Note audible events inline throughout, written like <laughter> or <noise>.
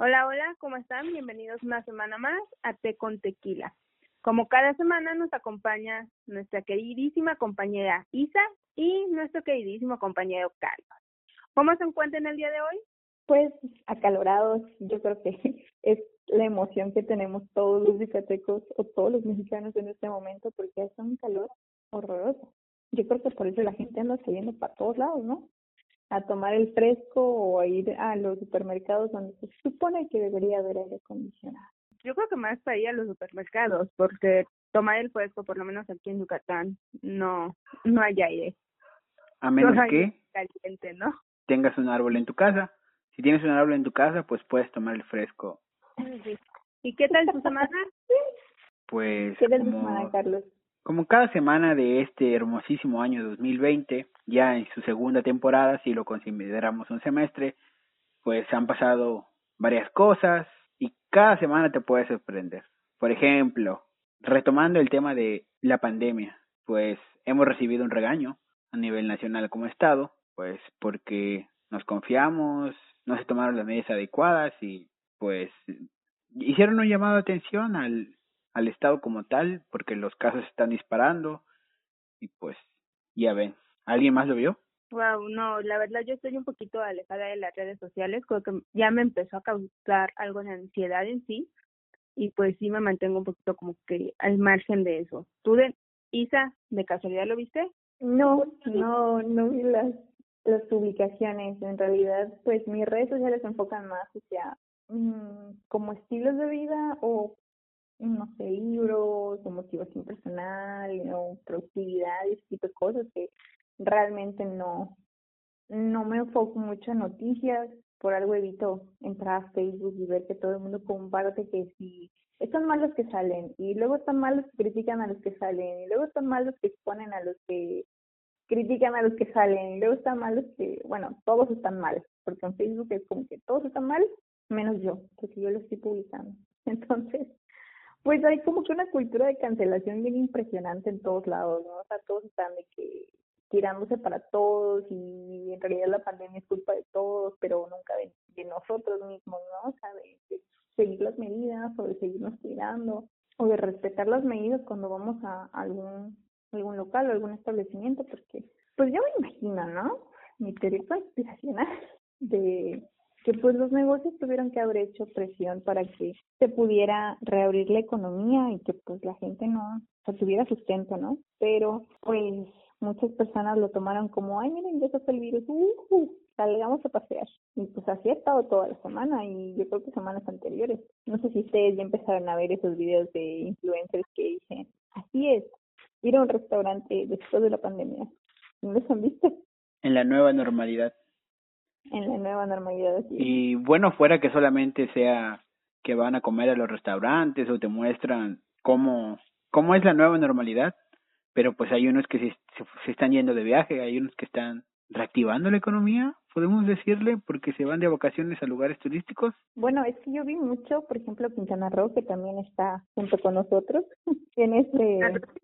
Hola, hola, ¿cómo están? Bienvenidos una semana más a Té con Tequila. Como cada semana nos acompaña nuestra queridísima compañera Isa y nuestro queridísimo compañero Carlos. ¿Cómo se encuentran el día de hoy? Pues acalorados, yo creo que <laughs> es la emoción que tenemos todos los yucatecos o todos los mexicanos en este momento porque es un calor horroroso. Yo creo que por eso la gente anda saliendo para todos lados, ¿no? A tomar el fresco o a ir a los supermercados donde se supone que debería haber aire acondicionado. Yo creo que más para ir a los supermercados porque tomar el fresco, por lo menos aquí en Yucatán, no, no hay aire. A menos no que aire caliente, ¿no? tengas un árbol en tu casa. Si tienes un árbol en tu casa, pues puedes tomar el fresco. Sí. ¿Y qué tal tu semana? Pues ¿Qué tal tu como, semana, Carlos? como cada semana de este hermosísimo año 2020, ya en su segunda temporada, si lo consideramos un semestre, pues han pasado varias cosas y cada semana te puede sorprender. Por ejemplo, retomando el tema de la pandemia, pues hemos recibido un regaño a nivel nacional como Estado, pues porque nos confiamos, no se tomaron las medidas adecuadas y pues hicieron un llamado de atención al, al Estado como tal, porque los casos están disparando y pues ya ven. ¿Alguien más lo vio? Wow, no, la verdad yo estoy un poquito alejada de las redes sociales, creo que ya me empezó a causar algo de ansiedad en sí y pues sí me mantengo un poquito como que al margen de eso. ¿Tú, de Isa, de casualidad lo viste? No, no, no vi las, las publicaciones. En realidad, pues mis redes sociales se enfocan más hacia mm, como estilos de vida o, no sé, libros o motivación personal o productividad y ese tipo de cosas que realmente no, no me enfoco mucho en noticias. Por algo evito entrar a Facebook y ver que todo el mundo comparte que si están mal los que salen y luego están mal los que critican a los que salen y luego están mal los que exponen a los que critican a los que salen y luego están mal los que, bueno, todos están mal, porque en Facebook es como que todos están mal menos yo, porque yo lo estoy publicando. <laughs> Entonces, pues hay como que una cultura de cancelación bien impresionante en todos lados, ¿no? O sea, todos están de que tirándose para todos y en realidad la pandemia es culpa de todos, pero nunca de, nosotros mismos, ¿no? O sea, de, seguir las medidas o de seguirnos cuidando o de respetar las medidas cuando vamos a algún algún local o algún establecimiento, porque pues yo me imagino, ¿no? Mi teoría conspiracional <laughs> de que pues los negocios tuvieron que haber hecho presión para que se pudiera reabrir la economía y que pues la gente no, o sea, tuviera sustento, ¿no? Pero pues muchas personas lo tomaron como, ay, miren, ya fue el virus, uh, salgamos a pasear. Y pues así ha estado toda la semana y yo creo que semanas anteriores. No sé si ustedes ya empezaron a ver esos videos de influencers que dicen, así es, ir a un restaurante después de la pandemia. ¿No los han visto? En la nueva normalidad. En la nueva normalidad. Así. Y bueno, fuera que solamente sea que van a comer a los restaurantes o te muestran cómo, cómo es la nueva normalidad, pero pues hay unos que se, se, están yendo de viaje, hay unos que están reactivando la economía, podemos decirle, porque se van de vacaciones a lugares turísticos. Bueno, es que yo vi mucho, por ejemplo, Quintana Roo, que también está junto con nosotros <laughs> en este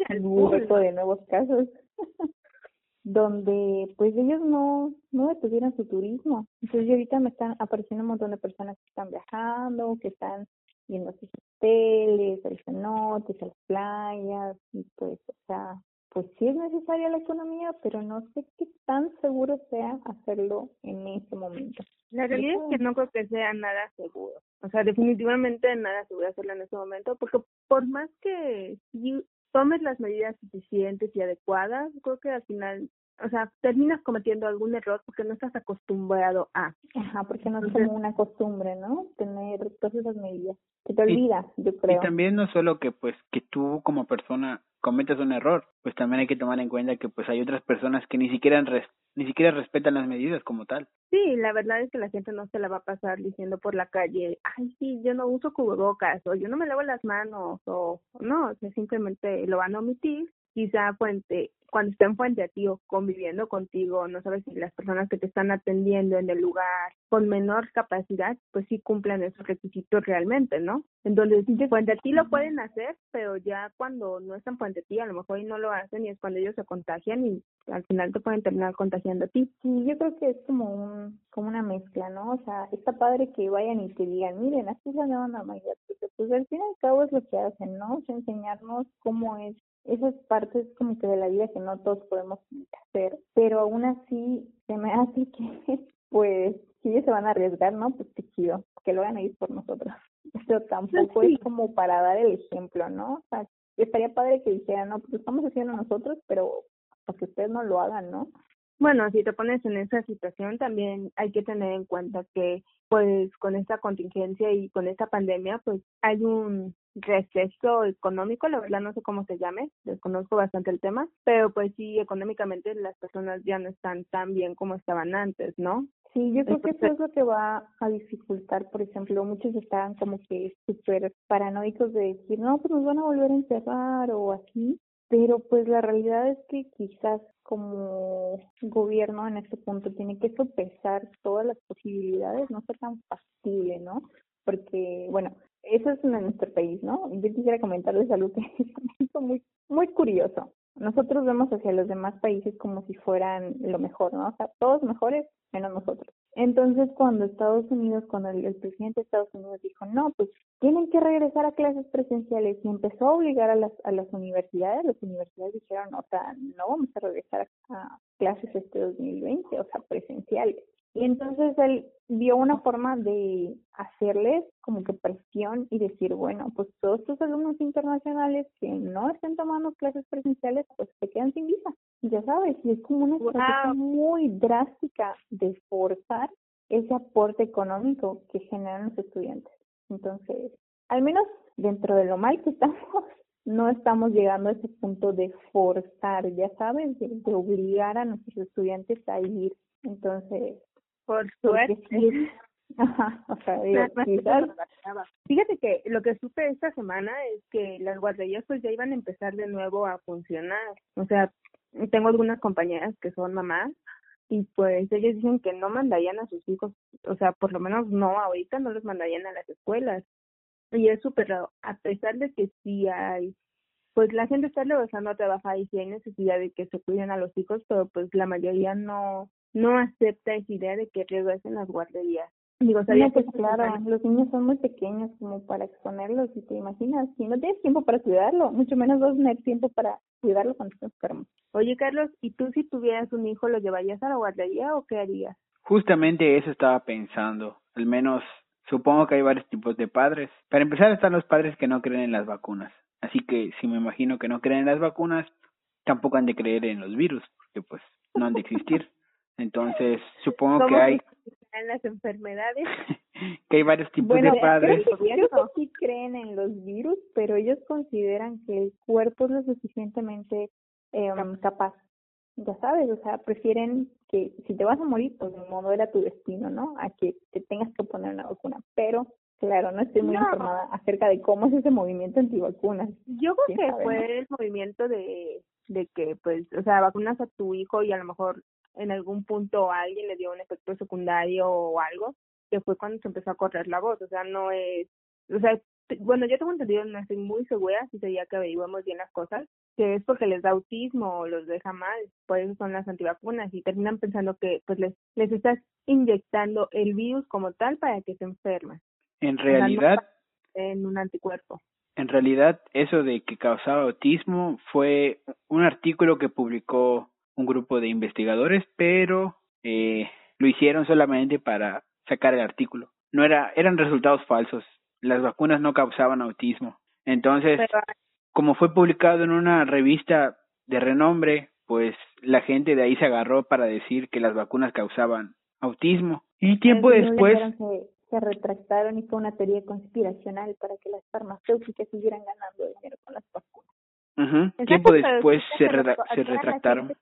grupo de nuevos casos, <laughs> donde pues ellos no no detuvieron su turismo. Entonces ahorita me están apareciendo un montón de personas que están viajando, que están yendo a sus hoteles, a los cenotes, a las playas, y pues, o sea, pues sí es necesaria la economía, pero no sé qué tan seguro sea hacerlo en este momento. La realidad es que no creo que sea nada seguro. O sea, definitivamente nada seguro hacerlo en este momento, porque por más que si tomes las medidas suficientes y adecuadas, creo que al final, o sea, terminas cometiendo algún error porque no estás acostumbrado a. Ajá, porque no es como una costumbre, ¿no? Tener todas esas medidas. Se te olvida, yo creo. Y también no solo que pues que tú como persona cometas un error, pues también hay que tomar en cuenta que pues hay otras personas que ni siquiera res, ni siquiera respetan las medidas como tal. Sí, la verdad es que la gente no se la va a pasar diciendo por la calle, ay, sí, yo no uso cubrebocas, o yo no me lavo las manos, o no, o sea, simplemente lo van a omitir quizá fuente cuando estén frente a ti o conviviendo contigo, no sabes si las personas que te están atendiendo en el lugar con menor capacidad, pues sí cumplan esos requisitos realmente, ¿no? Entonces, frente a ti lo pueden hacer, pero ya cuando no están frente a ti, a lo mejor no lo hacen y es cuando ellos se contagian y al final te pueden terminar contagiando a ti. Sí, yo creo que es como un como una mezcla, ¿no? O sea, está padre que vayan y te digan, miren, así es la nueva normalidad, pues al fin y al cabo es lo que hacen, ¿no? O sea, enseñarnos cómo es esas partes como que de la vida que no todos podemos hacer, pero aún así se me hace que, <laughs> pues, si ellos se van a arriesgar, ¿no? Pues qué chido, que lo hagan ir por nosotros. <laughs> Eso tampoco es como para dar el ejemplo, ¿no? O sea, estaría padre que dijeran, no, pues lo estamos haciendo nosotros, pero para que ustedes no lo hagan, ¿no? Bueno, si te pones en esa situación, también hay que tener en cuenta que, pues, con esta contingencia y con esta pandemia, pues, hay un receso económico, la verdad no sé cómo se llame, desconozco bastante el tema, pero pues sí, económicamente las personas ya no están tan bien como estaban antes, ¿no? Sí, yo creo que eso es lo que va a dificultar, por ejemplo, muchos estaban como que súper paranoicos de decir, no, pues nos van a volver a encerrar o así, pero pues la realidad es que quizás como gobierno en este punto tiene que sopesar todas las posibilidades, no ser tan factible, ¿no? Porque, bueno, eso es en nuestro país, ¿no? Yo quisiera comentarles algo que <laughs> es muy, muy curioso. Nosotros vemos hacia los demás países como si fueran lo mejor, ¿no? O sea, todos mejores menos nosotros. Entonces, cuando Estados Unidos, cuando el, presidente de Estados Unidos dijo, no, pues tienen que regresar a clases presenciales y empezó a obligar a las, a las universidades, las universidades dijeron, o sea, no vamos a regresar a clases este 2020, o sea, presenciales. Y entonces él vio una forma de hacerles como que presión y decir, bueno, pues todos estos alumnos internacionales que no estén tomando clases presenciales, pues se quedan sin visa. Ya sabes, y es como una estrategia muy drástica de forzar ese aporte económico que generan los estudiantes. Entonces, al menos dentro de lo mal que estamos, <laughs> no estamos llegando a ese punto de forzar, ya sabes, de, de obligar a nuestros estudiantes a ir. Entonces, por suerte. <laughs> Ajá, o sea, <laughs> Fíjate que lo que supe esta semana es que las guarderías pues ya iban a empezar de nuevo a funcionar. O sea, tengo algunas compañeras que son mamás y pues ellos dicen que no mandarían a sus hijos, o sea, por lo menos no ahorita no los mandarían a las escuelas. Y es súper raro, a pesar de que sí hay, pues la gente está regresando a trabajar y sí hay necesidad de que se cuiden a los hijos, pero pues la mayoría no no acepta esa idea de que regresen las guarderías. Digo, sabía que pues claro, los niños son muy pequeños como para exponerlos y te imaginas, si no tienes tiempo para cuidarlo, mucho menos vas a tener tiempo para cuidarlo cuando estás enfermo. Oye, Carlos, ¿y tú si tuvieras un hijo lo llevarías a la guardería o qué harías? Justamente eso estaba pensando, al menos supongo que hay varios tipos de padres. Para empezar están los padres que no creen en las vacunas, así que si me imagino que no creen en las vacunas, tampoco han de creer en los virus, porque pues no han de existir. <laughs> Entonces, supongo que hay en las enfermedades. <laughs> que hay varios tipos de padres. Creo que, creo que sí creen en los virus, pero ellos consideran que el cuerpo es lo suficientemente eh, capaz. Ya sabes, o sea, prefieren que si te vas a morir, pues de modo era tu destino, ¿no? A que te tengas que poner una vacuna. Pero, claro, no estoy muy informada acerca de cómo es ese movimiento antivacunas. Yo creo que fue el movimiento de de que pues o sea vacunas a tu hijo y a lo mejor en algún punto alguien le dio un efecto secundario o algo, que fue cuando se empezó a correr la voz, o sea, no es, o sea, bueno, yo tengo entendido, no estoy muy segura si sería que averiguamos bien las cosas, que es porque les da autismo o los deja mal, por eso son las antivacunas y terminan pensando que pues les, les estás inyectando el virus como tal para que se enfermen. En realidad, en un anticuerpo. En realidad, eso de que causaba autismo fue un artículo que publicó un grupo de investigadores, pero eh, lo hicieron solamente para sacar el artículo. No era, eran resultados falsos. Las vacunas no causaban autismo. Entonces, como fue publicado en una revista de renombre, pues la gente de ahí se agarró para decir que las vacunas causaban autismo. Y tiempo después se, se, retractaron y fue una teoría conspiracional para que las farmacéuticas siguieran ganando dinero con las vacunas. Tiempo después se, se retractaron.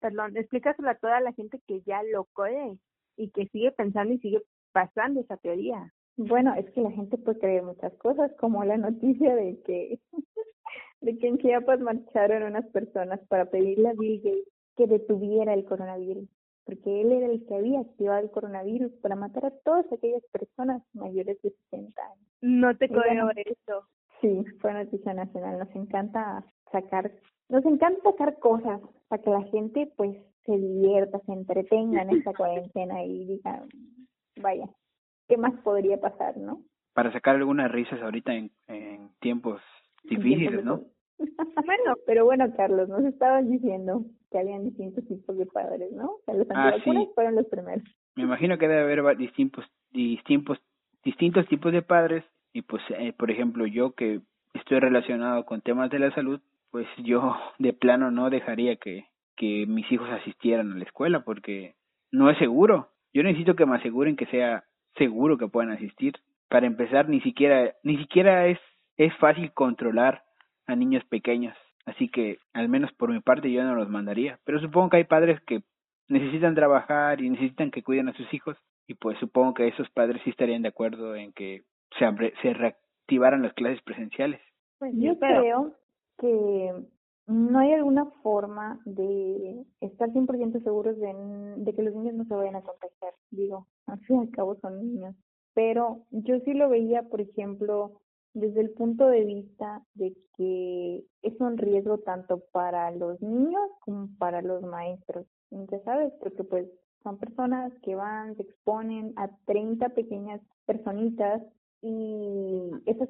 perdón, explícaselo a toda la gente que ya lo cree y que sigue pensando y sigue pasando esa teoría. Bueno, es que la gente puede creer muchas cosas, como la noticia de que <laughs> de que en Chiapas marcharon unas personas para pedirle a Bill Gates que detuviera el coronavirus, porque él era el que había activado el coronavirus para matar a todas aquellas personas mayores de 60 años. No te creo eso. Sí, fue noticia nacional. Nos encanta sacar, nos encanta sacar cosas para que la gente pues se divierta, se entretenga en esta <laughs> cuarentena y diga, vaya, ¿qué más podría pasar, no? Para sacar algunas risas ahorita en, en tiempos difíciles, ¿no? <laughs> bueno, pero bueno, Carlos, nos estabas diciendo que habían distintos tipos de padres, ¿no? O sea, los Ah, sí. fueron los primeros. Me imagino que debe haber distintos, distintos, distintos tipos de padres y pues, eh, por ejemplo, yo que estoy relacionado con temas de la salud, pues <laughs> yo de plano no dejaría que, que mis hijos asistieran a la escuela porque no es seguro. Yo necesito que me aseguren que sea seguro que puedan asistir. Para empezar, ni siquiera, ni siquiera es, es fácil controlar a niños pequeños. Así que, al menos por mi parte, yo no los mandaría. Pero supongo que hay padres que necesitan trabajar y necesitan que cuiden a sus hijos. Y pues supongo que esos padres sí estarían de acuerdo en que se, abre- se reactivaran las clases presenciales. Pues Yo creo que no hay alguna forma de estar 100% seguros de, de que los niños no se vayan a contagiar. Digo, <laughs> al fin y al cabo son niños. Pero yo sí lo veía, por ejemplo, desde el punto de vista de que es un riesgo tanto para los niños como para los maestros. Ya sabes, porque pues son personas que van, se exponen a 30 pequeñas personitas y esas,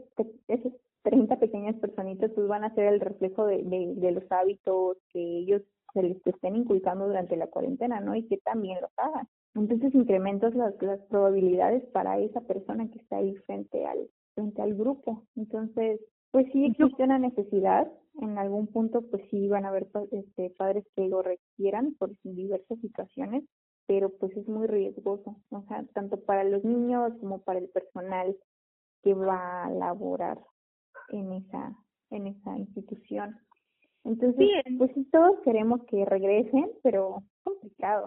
esas 30 pequeñas personitas pues van a ser el reflejo de, de, de los hábitos que ellos se les estén inculcando durante la cuarentena, ¿no? Y que también los hagan. Entonces incrementas las, las probabilidades para esa persona que está ahí frente al, frente al grupo. Entonces, pues sí existe una necesidad, en algún punto pues sí van a haber este, padres que lo requieran por diversas situaciones, pero pues es muy riesgoso, o sea, tanto para los niños como para el personal que va a laborar en esa en esa institución. Entonces, Bien. pues sí todos queremos que regresen, pero complicado.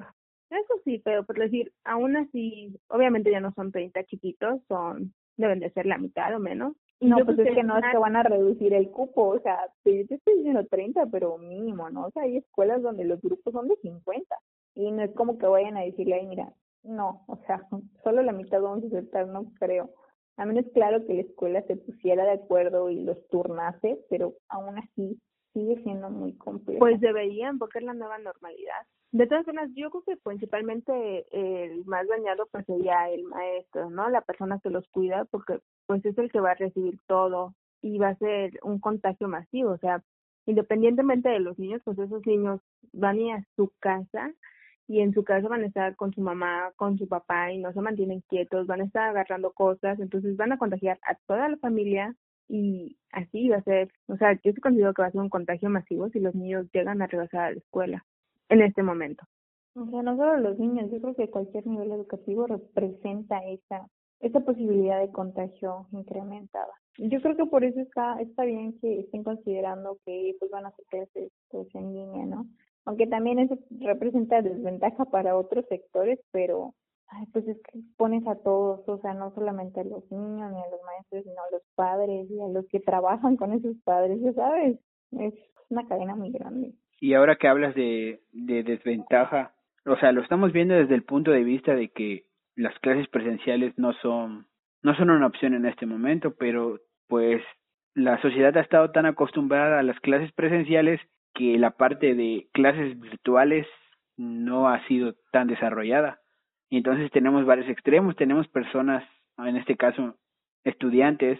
Eso sí, pero por decir, aún así, obviamente ya no son 30 chiquitos, son, deben de ser la mitad o menos. No, yo pues es que no es que van a reducir el cupo, o sea, te estoy diciendo 30, pero mínimo, ¿no? O sea, hay escuelas donde los grupos son de 50 y no es como que vayan a decirle, ay, mira, no, o sea, <laughs> solo la mitad vamos a aceptar, no creo. A menos claro que la escuela se pusiera de acuerdo y los turnase, pero aún así sigue siendo muy complejo. Pues deberían, porque es la nueva normalidad. De todas formas, yo creo que principalmente el más dañado pues sería el maestro, ¿no? La persona que los cuida, porque pues es el que va a recibir todo y va a ser un contagio masivo, o sea, independientemente de los niños, pues esos niños van a ir a su casa y en su casa van a estar con su mamá, con su papá y no se mantienen quietos, van a estar agarrando cosas, entonces van a contagiar a toda la familia y así va a ser, o sea, yo sí considero que va a ser un contagio masivo si los niños llegan a regresar a la escuela en este momento. O sea, no solo los niños, yo creo que cualquier nivel educativo representa esa esa posibilidad de contagio incrementada. Yo creo que por eso está está bien que estén considerando que pues van a hacer clases pues, en línea, ¿no? Aunque también eso representa desventaja para otros sectores, pero ay, pues es que pones a todos, o sea, no solamente a los niños ni a los maestros, sino a los padres y a los que trabajan con esos padres, ya sabes, es una cadena muy grande. Y ahora que hablas de, de desventaja, o sea, lo estamos viendo desde el punto de vista de que las clases presenciales no son no son una opción en este momento, pero pues la sociedad ha estado tan acostumbrada a las clases presenciales que la parte de clases virtuales no ha sido tan desarrollada. Y entonces tenemos varios extremos, tenemos personas, en este caso estudiantes,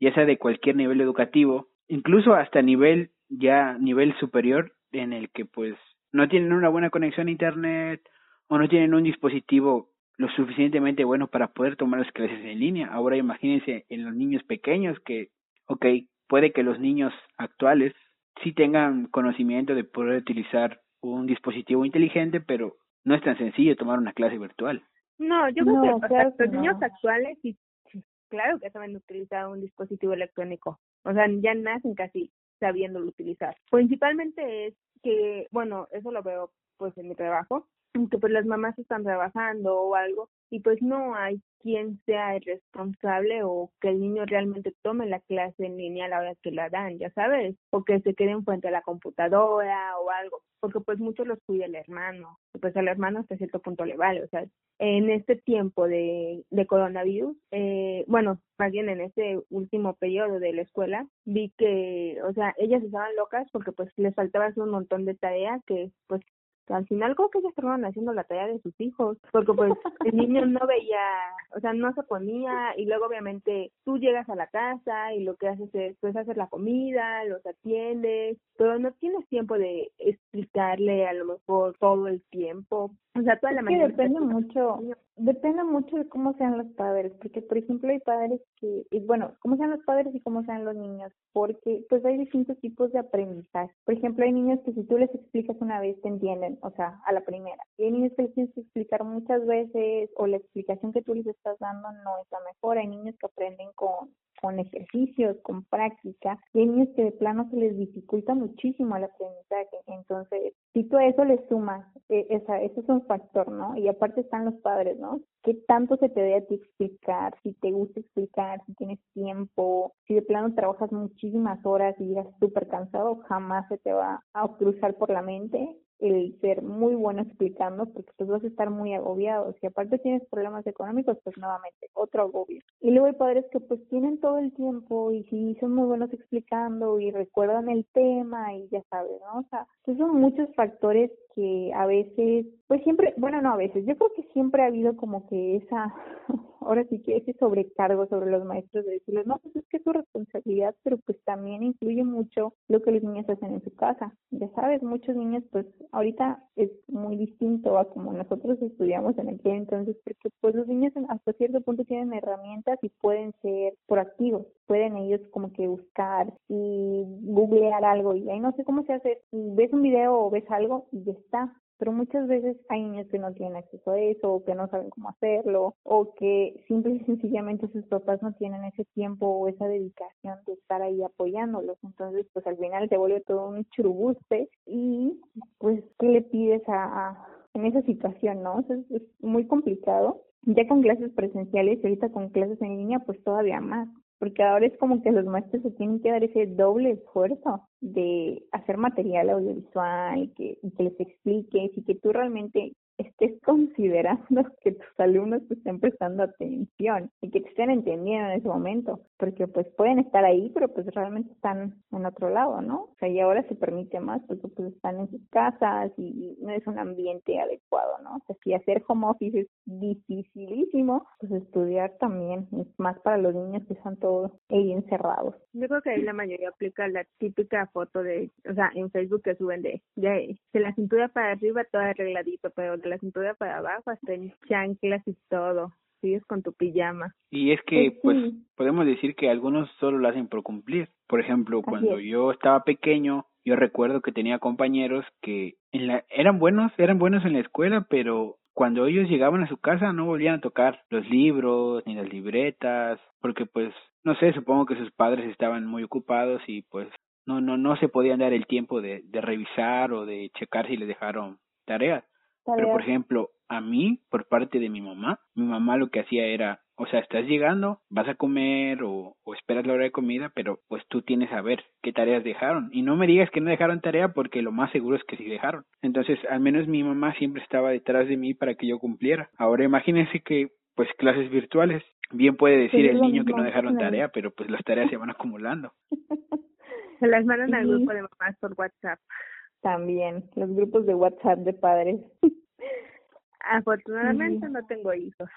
ya sea de cualquier nivel educativo, incluso hasta nivel ya nivel superior en el que pues no tienen una buena conexión a internet o no tienen un dispositivo lo suficientemente bueno para poder tomar las clases en línea. Ahora imagínense en los niños pequeños que, ok, puede que los niños actuales sí tengan conocimiento de poder utilizar un dispositivo inteligente, pero no es tan sencillo tomar una clase virtual. No, yo creo No, que o sea, claro los niños actuales sí, sí, claro que saben utilizar un dispositivo electrónico. O sea, ya nacen casi sabiéndolo utilizar. Principalmente es que, bueno, eso lo veo pues en mi trabajo, que pues las mamás están trabajando o algo y pues no hay quien sea el responsable o que el niño realmente tome la clase en línea a la hora que la dan, ya sabes, o que se quede en frente a la computadora o algo, porque pues mucho los cuida el hermano, pues al hermano hasta cierto punto le vale, o sea, en este tiempo de, de coronavirus, eh, bueno, más bien en este último periodo de la escuela, vi que, o sea, ellas estaban locas porque pues les faltaba un montón de tareas que pues al final como que ellas estaban haciendo la tarea de sus hijos, porque pues el niño no veía, o sea, no se ponía y luego obviamente tú llegas a la casa y lo que haces es pues hacer la comida, los atiendes, pero no tienes tiempo de explicarle a lo mejor todo el tiempo, o sea, toda la mañana. depende mucho, depende mucho de cómo sean los padres, porque por ejemplo hay padres que, y bueno, cómo sean los padres y cómo sean los niños, porque pues hay distintos tipos de aprendizaje. Por ejemplo, hay niños que si tú les explicas una vez te entienden, o sea, a la primera. Y hay niños que les tienes que explicar muchas veces o la explicación que tú les estás dando no es la mejor. Hay niños que aprenden con con ejercicios, con práctica, y hay niños que de plano se les dificulta muchísimo el aprendizaje. Entonces, si tú a eso le sumas, eh, esa, ese es un factor, ¿no? Y aparte están los padres, ¿no? ¿Qué tanto se te debe a ti explicar? Si te gusta explicar, si tienes tiempo, si de plano trabajas muchísimas horas y llegas súper cansado, jamás se te va a cruzar por la mente el ser muy bueno explicando porque pues vas a estar muy agobiado. Si aparte tienes problemas económicos, pues nuevamente otro agobio. Y luego hay padres que pues tienen todo el tiempo y sí son muy buenos explicando y recuerdan el tema y ya sabes, ¿no? O sea, pues son muchos factores que a veces, pues siempre, bueno, no a veces, yo creo que siempre ha habido como que esa, ahora sí que ese sobrecargo sobre los maestros de decirles, no, pues es que es su responsabilidad, pero pues también influye mucho lo que los niños hacen en su casa. Ya sabes, muchos niños pues ahorita es muy distinto a como nosotros estudiamos en aquel entonces, porque pues los niños hasta cierto punto tienen herramientas y pueden ser proactivos, pueden ellos como que buscar y googlear algo y ahí no sé cómo se hace, ves un video o ves algo y ya está, pero muchas veces hay niños que no tienen acceso a eso o que no saben cómo hacerlo o que simple y sencillamente sus papás no tienen ese tiempo o esa dedicación de estar ahí apoyándolos. Entonces, pues al final se vuelve todo un churubuste y pues, ¿qué le pides a, en esa situación, no? es, es muy complicado. Ya con clases presenciales y ahorita con clases en línea, pues todavía más porque ahora es como que los maestros se tienen que dar ese doble esfuerzo de hacer material audiovisual y que les expliques y que tú realmente estés considerando <laughs> que tus alumnos te estén prestando atención y que te estén entendiendo en ese momento, porque pues pueden estar ahí, pero pues realmente están en otro lado, ¿no? O sea, y ahora se permite más porque pues están en sus casas y no es un ambiente adecuado, ¿no? O sea, si hacer home office es dificilísimo, pues estudiar también es más para los niños que están todos ahí encerrados. Yo creo que ahí la mayoría aplica la típica foto de, o sea, en Facebook que suben de, de, de la cintura para arriba todo arregladito, pero la cintura para abajo, hasta en chanclas y todo. Sigues con tu pijama. Y es que, pues, pues podemos decir que algunos solo lo hacen por cumplir. Por ejemplo, cuando yo estaba pequeño, yo recuerdo que tenía compañeros que en la, eran buenos, eran buenos en la escuela, pero cuando ellos llegaban a su casa no volvían a tocar los libros ni las libretas, porque pues, no sé, supongo que sus padres estaban muy ocupados y pues no, no, no se podían dar el tiempo de, de revisar o de checar si les dejaron tareas. Pero, por ejemplo, a mí, por parte de mi mamá, mi mamá lo que hacía era, o sea, estás llegando, vas a comer o, o esperas la hora de comida, pero pues tú tienes a ver qué tareas dejaron. Y no me digas que no dejaron tarea porque lo más seguro es que sí dejaron. Entonces, al menos mi mamá siempre estaba detrás de mí para que yo cumpliera. Ahora imagínense que, pues, clases virtuales. Bien puede decir el niño que no dejaron tarea, pero pues las tareas se van acumulando. <laughs> Se las mandan al grupo de mamás por WhatsApp. También, los grupos de WhatsApp de padres. <laughs> Afortunadamente no tengo hijos.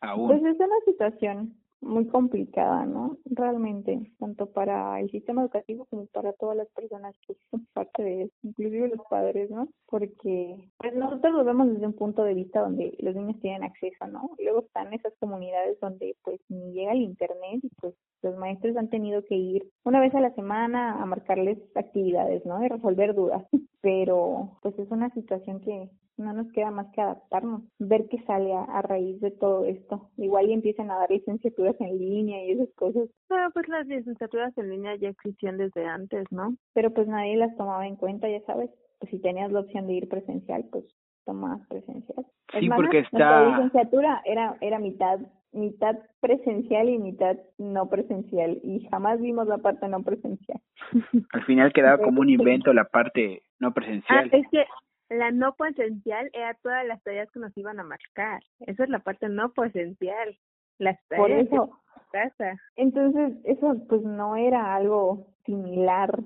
Pues es una situación muy complicada, ¿no? Realmente, tanto para el sistema educativo como para todas las personas que son parte de eso, inclusive los padres, ¿no? Porque pues nosotros lo vemos desde un punto de vista donde los niños tienen acceso, ¿no? Luego están esas comunidades donde pues ni llega el internet y pues los maestros han tenido que ir una vez a la semana a marcarles actividades, ¿no? Y resolver dudas. <laughs> Pero pues es una situación que no nos queda más que adaptarnos, ver qué sale a, raíz de todo esto. Igual y empiezan a dar licenciaturas en línea y esas cosas. Ah, pues las licenciaturas en línea ya existían desde antes, ¿no? Pero pues nadie las tomaba en cuenta, ya sabes. Pues si tenías la opción de ir presencial, pues más presencial. Sí, porque está... La licenciatura era, era mitad mitad presencial y mitad no presencial y jamás vimos la parte no presencial. Al final quedaba como un invento la parte no presencial. Ah, es que la no presencial era todas las tareas que nos iban a marcar. Esa es la parte no presencial. Las tareas Por eso. casa. Entonces, eso pues no era algo similar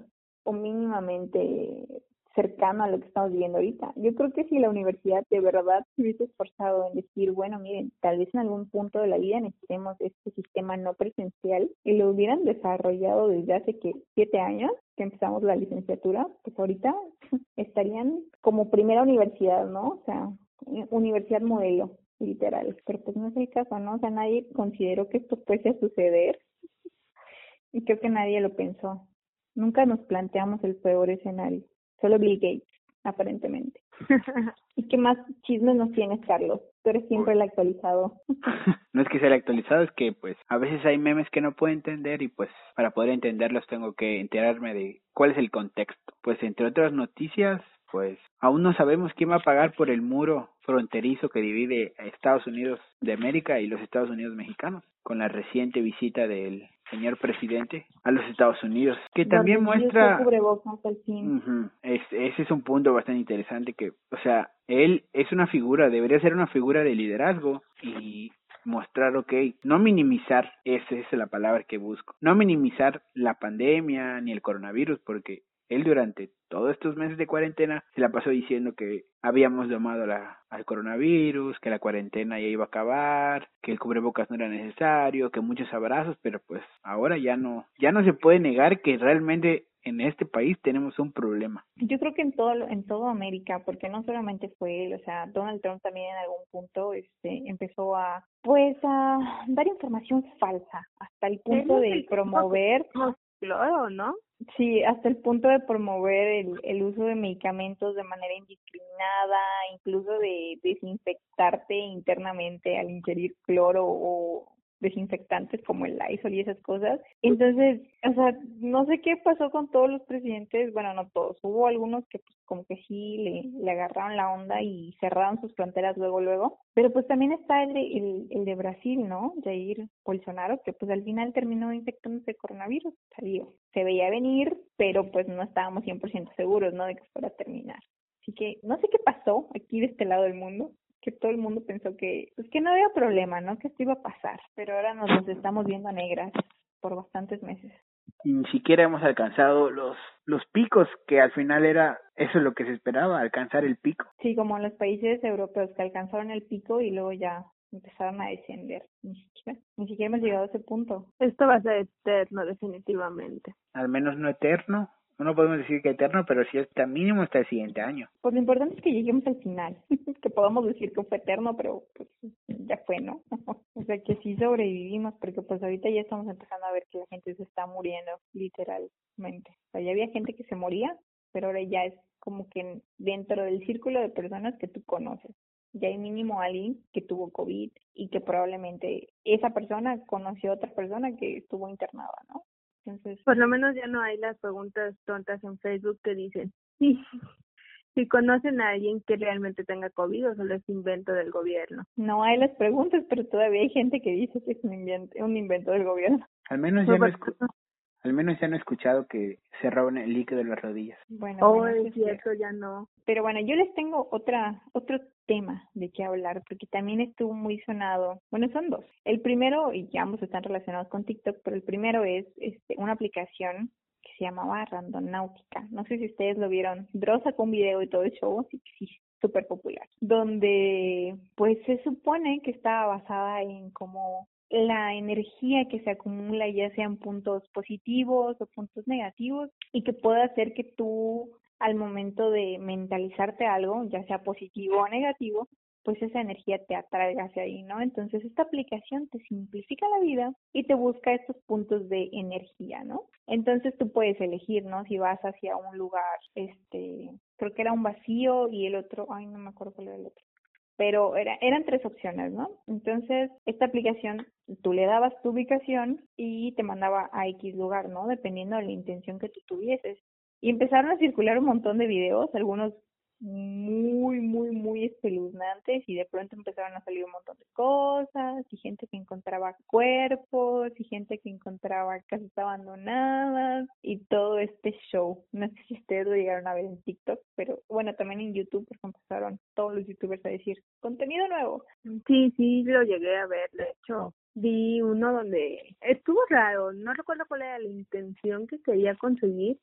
o mínimamente cercano a lo que estamos viviendo ahorita. Yo creo que si la universidad de verdad se hubiese esforzado en decir, bueno, miren, tal vez en algún punto de la vida necesitemos este sistema no presencial y lo hubieran desarrollado desde hace que siete años que empezamos la licenciatura, pues ahorita <laughs> estarían como primera universidad, ¿no? O sea, universidad modelo, literal. Pero pues no es el caso, ¿no? O sea, nadie consideró que esto fuese a suceder <laughs> y creo que nadie lo pensó. Nunca nos planteamos el peor escenario. Solo Bill Gates, aparentemente. ¿Y qué más chismes nos tienes, Carlos? Tú eres siempre el actualizado. <laughs> no es que sea el actualizado, es que pues a veces hay memes que no puedo entender y pues para poder entenderlos tengo que enterarme de cuál es el contexto. Pues entre otras noticias, pues aún no sabemos quién va a pagar por el muro fronterizo que divide a Estados Unidos de América y los Estados Unidos mexicanos, con la reciente visita del señor presidente a los Estados Unidos, que también muestra... ese es un punto bastante interesante que, o sea, él es una figura, debería ser una figura de liderazgo y mostrar, ok, no minimizar, esa es la palabra que busco, no minimizar la pandemia ni el coronavirus, porque él durante todos estos meses de cuarentena se la pasó diciendo que habíamos domado la, al coronavirus, que la cuarentena ya iba a acabar, que el cubrebocas no era necesario, que muchos abrazos, pero pues ahora ya no, ya no se puede negar que realmente en este país tenemos un problema. Yo creo que en todo en toda América, porque no solamente fue él, o sea, Donald Trump también en algún punto este empezó a pues a dar información falsa hasta el punto de promover claro, ¿no? Sí, hasta el punto de promover el, el uso de medicamentos de manera indiscriminada, incluso de desinfectarte internamente al ingerir cloro o desinfectantes como el Lysol y esas cosas. Entonces, o sea, no sé qué pasó con todos los presidentes, bueno, no todos, hubo algunos que pues como que sí le, le agarraron la onda y cerraron sus fronteras luego, luego, pero pues también está el de, el, el de Brasil, ¿no? Jair Bolsonaro, que pues al final terminó infectándose de coronavirus, salió. Se veía venir, pero pues no estábamos 100% seguros, ¿no? De que fuera a terminar. Así que no sé qué pasó aquí de este lado del mundo, que todo el mundo pensó que, pues que no había problema, ¿no? Que esto iba a pasar, pero ahora nos los estamos viendo negras por bastantes meses. Ni siquiera hemos alcanzado los los picos que al final era eso es lo que se esperaba, alcanzar el pico. Sí, como los países europeos que alcanzaron el pico y luego ya empezaron a descender. Ni siquiera, ni siquiera hemos llegado a ese punto. Esto va a ser eterno, definitivamente. Al menos no eterno, no podemos decir que eterno, pero sí está mínimo hasta el siguiente año. Pues lo importante es que lleguemos al final, <laughs> que podamos decir que fue eterno, pero pues ya fue, ¿no? <laughs> o sea, que sí sobrevivimos, porque pues ahorita ya estamos empezando a ver que la gente se está muriendo, literalmente. O sea, ya había gente que se moría, pero ahora ya es como que dentro del círculo de personas que tú conoces. Ya hay mínimo alguien que tuvo COVID y que probablemente esa persona conoció a otra persona que estuvo internada, ¿no? Por lo menos ya no hay las preguntas tontas en Facebook que dicen, sí, <laughs> si conocen a alguien que realmente tenga COVID o solo es invento del gobierno. No hay las preguntas, pero todavía hay gente que dice que es un invento, un invento del gobierno. Al menos ya no, al menos ya no he escuchado que cerraron el líquido de las rodillas. Bueno, oh, es cierto, ya no. Pero bueno, yo les tengo otra otro tema de qué hablar, porque también estuvo muy sonado. Bueno, son dos. El primero, y ya ambos están relacionados con TikTok, pero el primero es este, una aplicación que se llamaba Randonáutica. No sé si ustedes lo vieron. Dross sacó un video y todo el show, así que sí, súper popular. Donde, pues se supone que estaba basada en cómo la energía que se acumula ya sean puntos positivos o puntos negativos y que pueda hacer que tú al momento de mentalizarte algo, ya sea positivo o negativo, pues esa energía te atraiga hacia ahí, ¿no? Entonces esta aplicación te simplifica la vida y te busca estos puntos de energía, ¿no? Entonces tú puedes elegir, ¿no? Si vas hacia un lugar, este, creo que era un vacío y el otro, ay, no me acuerdo cuál era el otro pero era, eran tres opciones, ¿no? Entonces, esta aplicación, tú le dabas tu ubicación y te mandaba a X lugar, ¿no? Dependiendo de la intención que tú tuvieses. Y empezaron a circular un montón de videos, algunos muy, muy, muy espeluznantes y de pronto empezaron a salir un montón de cosas y gente que encontraba cuerpos y gente que encontraba casas abandonadas y todo este show. No sé si ustedes lo llegaron a ver en TikTok, pero bueno, también en YouTube porque empezaron todos los youtubers a decir contenido nuevo. Sí, sí, lo llegué a ver. De hecho, vi uno donde estuvo raro, no recuerdo cuál era la intención que quería conseguir,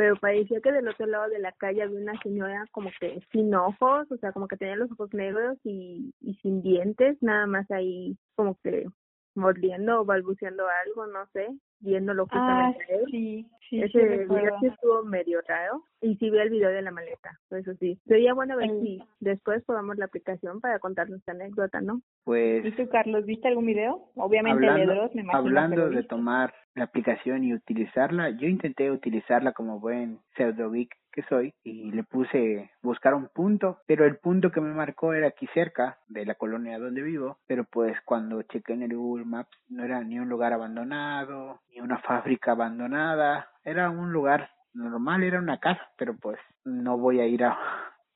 pero parecía que del otro lado de la calle había una señora como que sin ojos, o sea, como que tenía los ojos negros y, y sin dientes, nada más ahí como que mordiendo o balbuceando algo, no sé, viéndolo ah, justamente a él. Sí, sí, Ese video sí estuvo medio raro y sí vi el video de la maleta, eso sí. Sería bueno ver si después probamos la aplicación para contarnos esta anécdota, ¿no? Pues... ¿Y tú, Carlos, viste algún video? Obviamente hablando, de Dross, me imagino Hablando de tomar la aplicación y utilizarla, yo intenté utilizarla como buen pseudo geek que soy y le puse buscar un punto, pero el punto que me marcó era aquí cerca de la colonia donde vivo, pero pues cuando chequé en el Google Maps no era ni un lugar abandonado, ni una fábrica abandonada, era un lugar normal, era una casa, pero pues no voy a ir a,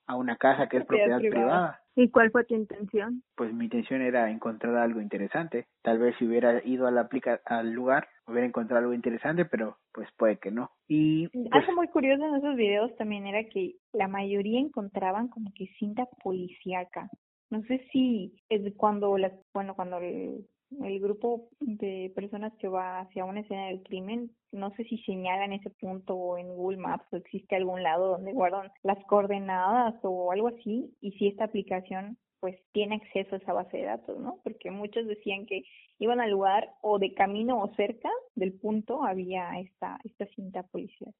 a una casa que es propiedad privada. ¿Y cuál fue tu intención? Pues mi intención era encontrar algo interesante. Tal vez si hubiera ido a la aplica al lugar hubiera encontrado algo interesante, pero pues puede que no. Y pues, algo muy curioso en esos videos también era que la mayoría encontraban como que cinta policíaca. No sé si es cuando las bueno cuando el el grupo de personas que va hacia una escena del crimen, no sé si señalan ese punto en Google Maps o existe algún lado donde guardan las coordenadas o algo así, y si esta aplicación pues tiene acceso a esa base de datos, ¿no? Porque muchos decían que iban al lugar o de camino o cerca del punto había esta esta cinta policial.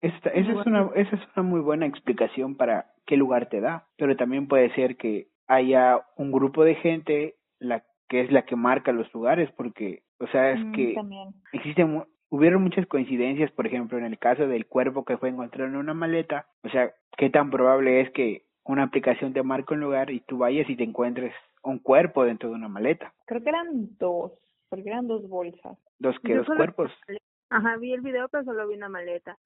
Esta, esa, es una, esa es una muy buena explicación para qué lugar te da, pero también puede ser que haya un grupo de gente la que es la que marca los lugares, porque, o sea, es Mm, que también. existen, hubieron muchas coincidencias, por ejemplo, en el caso del cuerpo que fue encontrado en una maleta, o sea, qué tan probable es que una aplicación te marque un lugar y tú vayas y te encuentres un cuerpo dentro de una maleta, Creo que eran dos, porque eran dos bolsas. dos que dos cuerpos. Ajá, vi el video, pero solo vi una maleta.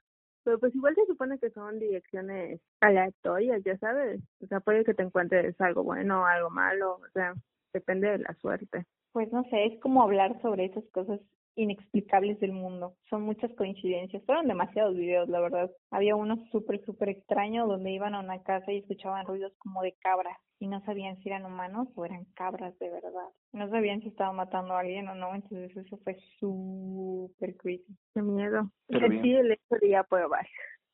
Pero pues igual se supone que son direcciones aleatorias, ya sabes. O sea, puede que te encuentres algo bueno o algo malo. O sea, depende de la suerte. Pues no sé, es como hablar sobre esas cosas inexplicables del mundo. Son muchas coincidencias. Fueron demasiados videos, la verdad. Había uno súper, súper extraño donde iban a una casa y escuchaban ruidos como de cabras y no sabían si eran humanos o eran cabras de verdad. No sabían si estaban matando a alguien o no, entonces eso fue súper creepy. Qué miedo. Pero sí, el hecho de ir a probar.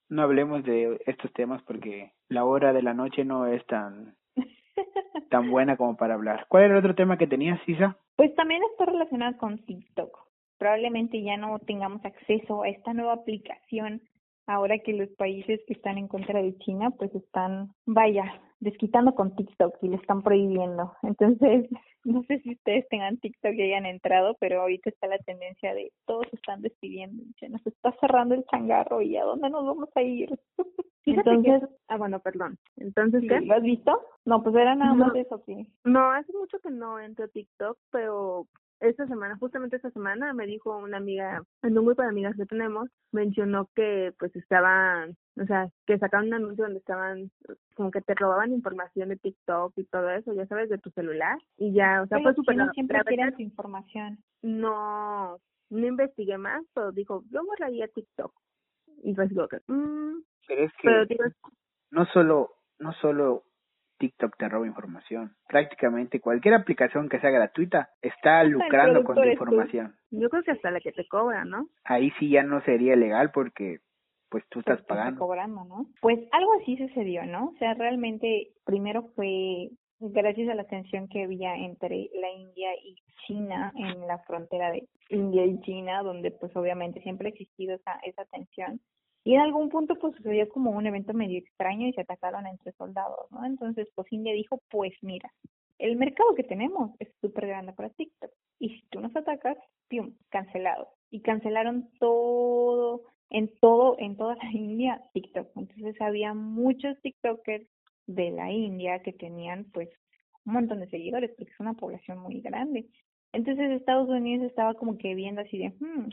No hablemos de estos temas porque la hora de la noche no es tan <laughs> tan buena como para hablar. ¿Cuál era el otro tema que tenías, Isa? Pues también está relacionado con TikTok. Probablemente ya no tengamos acceso a esta nueva aplicación ahora que los países que están en contra de China pues están, vaya, desquitando con TikTok y le están prohibiendo. Entonces, <laughs> no sé si ustedes tengan TikTok y hayan entrado, pero ahorita está la tendencia de todos están despidiendo. Se nos está cerrando el changarro y a dónde nos vamos a ir. <laughs> Entonces, que- Ah, bueno, perdón. Entonces. ¿qué? ¿lo has visto? No, pues era nada más No. eso, sí. No, hace mucho que no entro a TikTok, pero esta semana, justamente esta semana, me dijo una amiga, en un grupo de amigas que tenemos, mencionó que pues estaban, o sea, que sacaron un anuncio donde estaban, como que te robaban información de TikTok y todo eso, ya sabes, de tu celular, y ya, o sea, fue súper... no siempre quieren su información. no, no investigué más, pero dijo, yo borraría TikTok. Y como que, mm, Pero es que pero digo, no solo no solo TikTok te roba información. Prácticamente cualquier aplicación que sea gratuita está lucrando con tu tú. información. yo creo que hasta la que te cobra, ¿no? Ahí sí ya no sería legal porque pues tú estás pues, pagando. cobrando, ¿no? Pues algo así sucedió, ¿no? O sea, realmente primero fue gracias a la tensión que había entre la India y China en la frontera de India y China, donde pues obviamente siempre ha existido esa, esa tensión. Y en algún punto pues sucedió como un evento medio extraño y se atacaron entre soldados, ¿no? Entonces pues India dijo, pues mira, el mercado que tenemos es súper grande para TikTok. Y si tú nos atacas, ¡pium! cancelado. Y cancelaron todo, en todo, en toda la <laughs> India, TikTok. Entonces había muchos TikTokers de la India que tenían pues un montón de seguidores, porque es una población muy grande. Entonces Estados Unidos estaba como que viendo así de, hmm,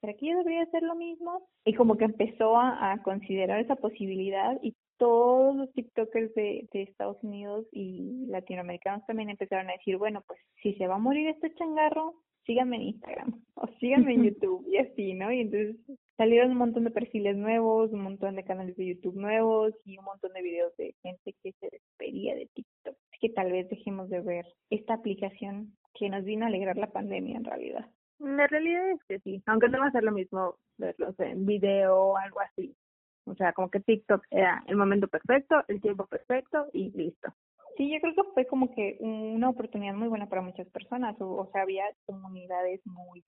¿será que yo debería hacer lo mismo? Y como que empezó a, a considerar esa posibilidad y todos los TikTokers de, de Estados Unidos y latinoamericanos también empezaron a decir, bueno, pues si se va a morir este changarro, síganme en Instagram <laughs> o síganme en YouTube y así, ¿no? Y entonces salieron un montón de perfiles nuevos, un montón de canales de YouTube nuevos y un montón de videos de gente que se despedía de TikTok. Así que tal vez dejemos de ver esta aplicación que nos vino a alegrar la pandemia en realidad. La realidad es que sí, aunque no va a ser lo mismo verlos en video o algo así. O sea, como que TikTok era el momento perfecto, el tiempo perfecto y listo. Sí, yo creo que fue como que una oportunidad muy buena para muchas personas. O, sea, había comunidades muy,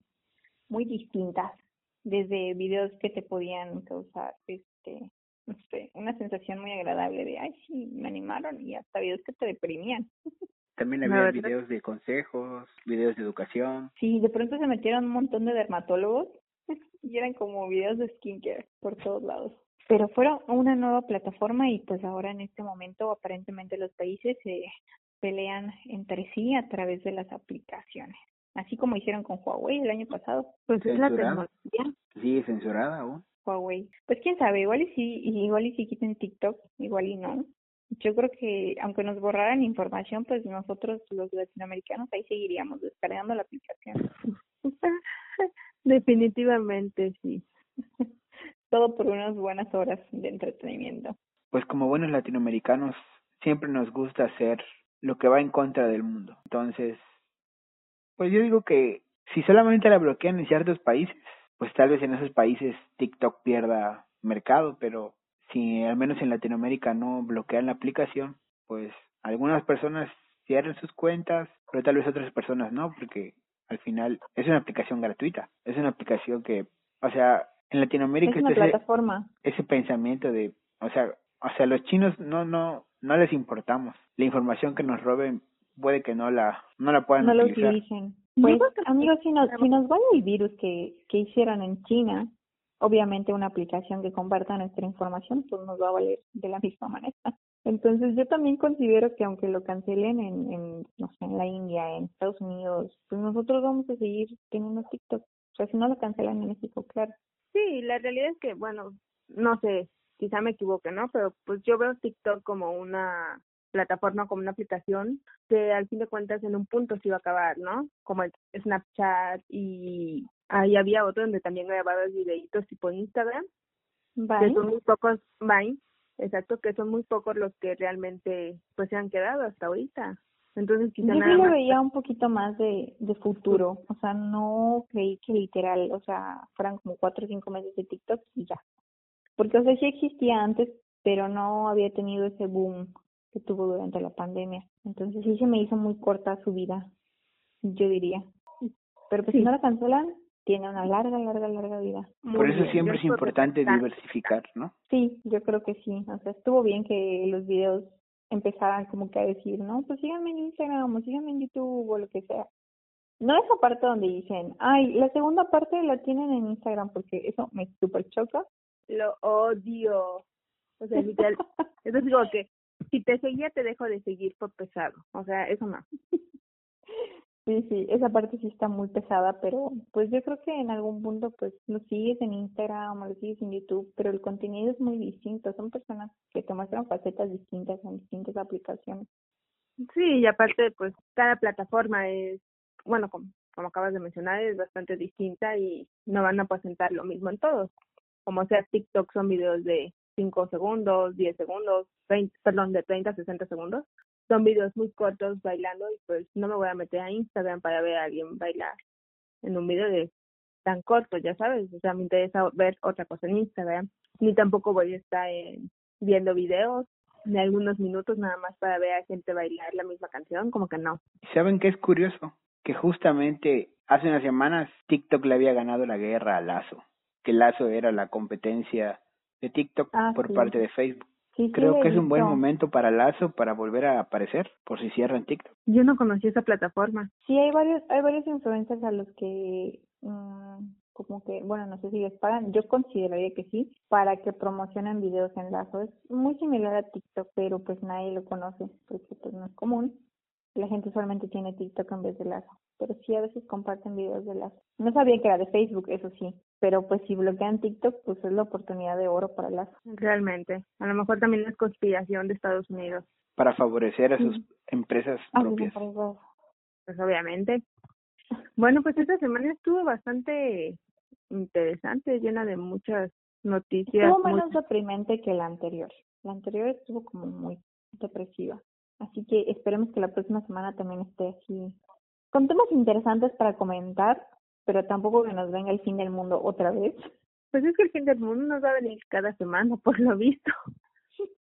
muy distintas. Desde videos que te podían causar, este, no sé, una sensación muy agradable de, ay, sí, me animaron, y hasta videos que te deprimían. <laughs> También había videos de consejos, videos de educación. Sí, de pronto se metieron un montón de dermatólogos <laughs> y eran como videos de skincare por todos lados. Pero fueron una nueva plataforma y pues ahora en este momento aparentemente los países se pelean entre sí a través de las aplicaciones. Así como hicieron con Huawei el año pasado. Pues es la tecnología. Sí, censurada aún. Huawei. Pues quién sabe, igual y sí, igual y si quiten TikTok, igual y no. Yo creo que aunque nos borraran información, pues nosotros los latinoamericanos ahí seguiríamos descargando la aplicación. <laughs> Definitivamente sí. <laughs> Todo por unas buenas horas de entretenimiento. Pues como buenos latinoamericanos siempre nos gusta hacer lo que va en contra del mundo. Entonces, pues yo digo que si solamente la bloquean en ciertos países, pues tal vez en esos países TikTok pierda mercado, pero si al menos en Latinoamérica no bloquean la aplicación, pues algunas personas cierran sus cuentas, pero tal vez otras personas no, porque al final es una aplicación gratuita, es una aplicación que, o sea, en Latinoamérica es una plataforma. Ese, pensamiento de, o sea, o sea, los chinos no no no les importamos. La información que nos roben puede que no la no la puedan no utilizar. lo utilicen. Pues, amigos, si nos, si nos vale el virus que, que hicieron en China, obviamente una aplicación que comparta nuestra información pues nos va a valer de la <laughs> misma manera. Entonces yo también considero que aunque lo cancelen en, en, no sé, en la India, en Estados Unidos, pues nosotros vamos a seguir teniendo TikTok. O sea, si no lo cancelan en México, claro. Sí, la realidad es que, bueno, no sé, quizá me equivoque, ¿no? Pero pues yo veo TikTok como una plataforma, como una aplicación que al fin de cuentas en un punto se iba a acabar, ¿no? Como el Snapchat y ahí había otro donde también grababa videitos tipo Instagram, que son muy pocos, Vine, exacto, que son muy pocos los que realmente pues se han quedado hasta ahorita. Entonces quizá Yo nada lo más- veía un poquito más de, de futuro, o sea, no creí que literal, o sea, fueran como cuatro o cinco meses de TikTok y ya. Porque, o sea, sí existía antes, pero no había tenido ese boom que tuvo durante la pandemia. Entonces sí se me hizo muy corta su vida, yo diría. Pero pues si Sí. no la cancelan, tiene una larga, larga, larga vida. Muy Por eso bien, siempre yo es por importante diversificar, ¿no? Sí, yo creo que sí. O sea, estuvo bien que los videos empezaran como que a decir, no, pues síganme en Instagram o síganme en YouTube o lo que sea. No esa parte donde dicen, ay, la segunda parte la tienen en Instagram porque eso me super choca. Lo odio. O sea, literal, <laughs> eso es como que si te seguía te dejo de seguir por pesado. O sea, eso no. <laughs> Sí, sí, esa parte sí está muy pesada, pero pues yo creo que en algún punto pues lo sigues en Instagram o lo sigues en YouTube, pero el contenido es muy distinto. Son personas que te muestran facetas distintas en distintas aplicaciones. Sí, y aparte, pues cada plataforma es, bueno, como, como acabas de mencionar, es bastante distinta y no van a presentar lo mismo en todos. Como sea TikTok son videos de 5 segundos, 10 segundos, 20, perdón, de 30 a 60 segundos. Son videos muy cortos bailando y pues no me voy a meter a Instagram para ver a alguien bailar en un video de tan corto, ya sabes. O sea, me interesa ver otra cosa en Instagram. Ni tampoco voy a estar en- viendo videos de algunos minutos nada más para ver a gente bailar la misma canción, como que no. ¿Saben qué es curioso? Que justamente hace unas semanas TikTok le había ganado la guerra a Lazo, que Lazo era la competencia de TikTok Ah, por sí. parte de Facebook. Sí, Creo que es un buen momento para Lazo para volver a aparecer, por si cierran TikTok. Yo no conocí esa plataforma. Sí, hay varios, hay varios influencers a los que, mm, como que, bueno, no sé si les pagan, yo consideraría que sí, para que promocionen videos en Lazo. Es muy similar a TikTok, pero pues nadie lo conoce, porque pues no es común. La gente solamente tiene TikTok en vez de Lazo, pero sí a veces comparten videos de Lazo. No sabía que era de Facebook, eso sí, pero pues si bloquean TikTok, pues es la oportunidad de oro para Lazo. Realmente. A lo mejor también es conspiración de Estados Unidos. Para favorecer a sus empresas Ah, propias. Pues obviamente. Bueno, pues esta semana estuvo bastante interesante, llena de muchas noticias. Estuvo menos deprimente que la anterior. La anterior estuvo como muy depresiva. Así que esperemos que la próxima semana también esté así. Con temas interesantes para comentar, pero tampoco que nos venga el fin del mundo otra vez. Pues es que el fin del mundo nos va a venir cada semana, por lo visto. <laughs>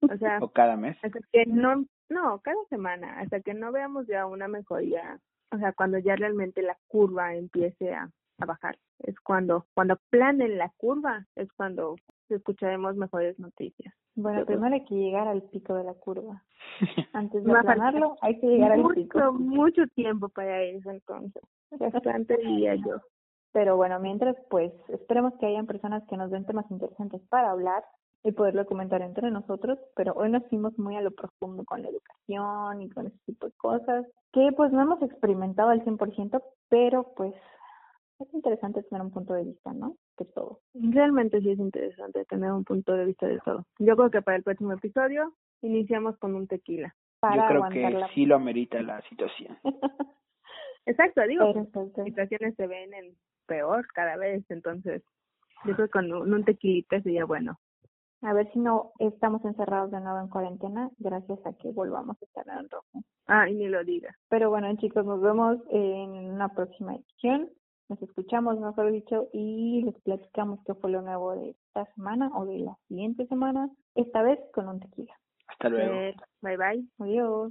O sea, O cada mes. hasta que no, no, cada semana, hasta que no veamos ya una mejoría, o sea, cuando ya realmente la curva empiece a, a bajar, es cuando, cuando planen la curva, es cuando escucharemos mejores noticias. Bueno, Pero- primero hay que llegar al pico de la curva. <laughs> Antes de aplanarlo, hay que llegar al pico. Mucho, mucho tiempo para eso entonces, bastante diría yo. Pero bueno, mientras, pues, esperemos que hayan personas que nos den temas interesantes para hablar y poderlo comentar entre nosotros, pero hoy nos fuimos muy a lo profundo con la educación y con ese tipo de cosas, que pues no hemos experimentado al 100%, pero pues es interesante tener un punto de vista, ¿no? Que todo. Realmente sí es interesante tener un punto de vista de todo. Yo creo que para el próximo episodio iniciamos con un tequila. Para Yo creo aguantar que la... sí lo amerita la situación. <laughs> Exacto, digo, las situaciones se ven en peor cada vez, entonces yo creo que con un, un tequilita sería bueno. A ver si no estamos encerrados de nuevo en cuarentena, gracias a que volvamos a estar en rojo. Ah, y ni lo diga. Pero bueno, chicos, nos vemos en una próxima edición. Nos escuchamos, mejor dicho, y les platicamos qué fue lo nuevo de esta semana o de la siguiente semana, esta vez con un tequila. Hasta luego. Eh, bye bye. Adiós.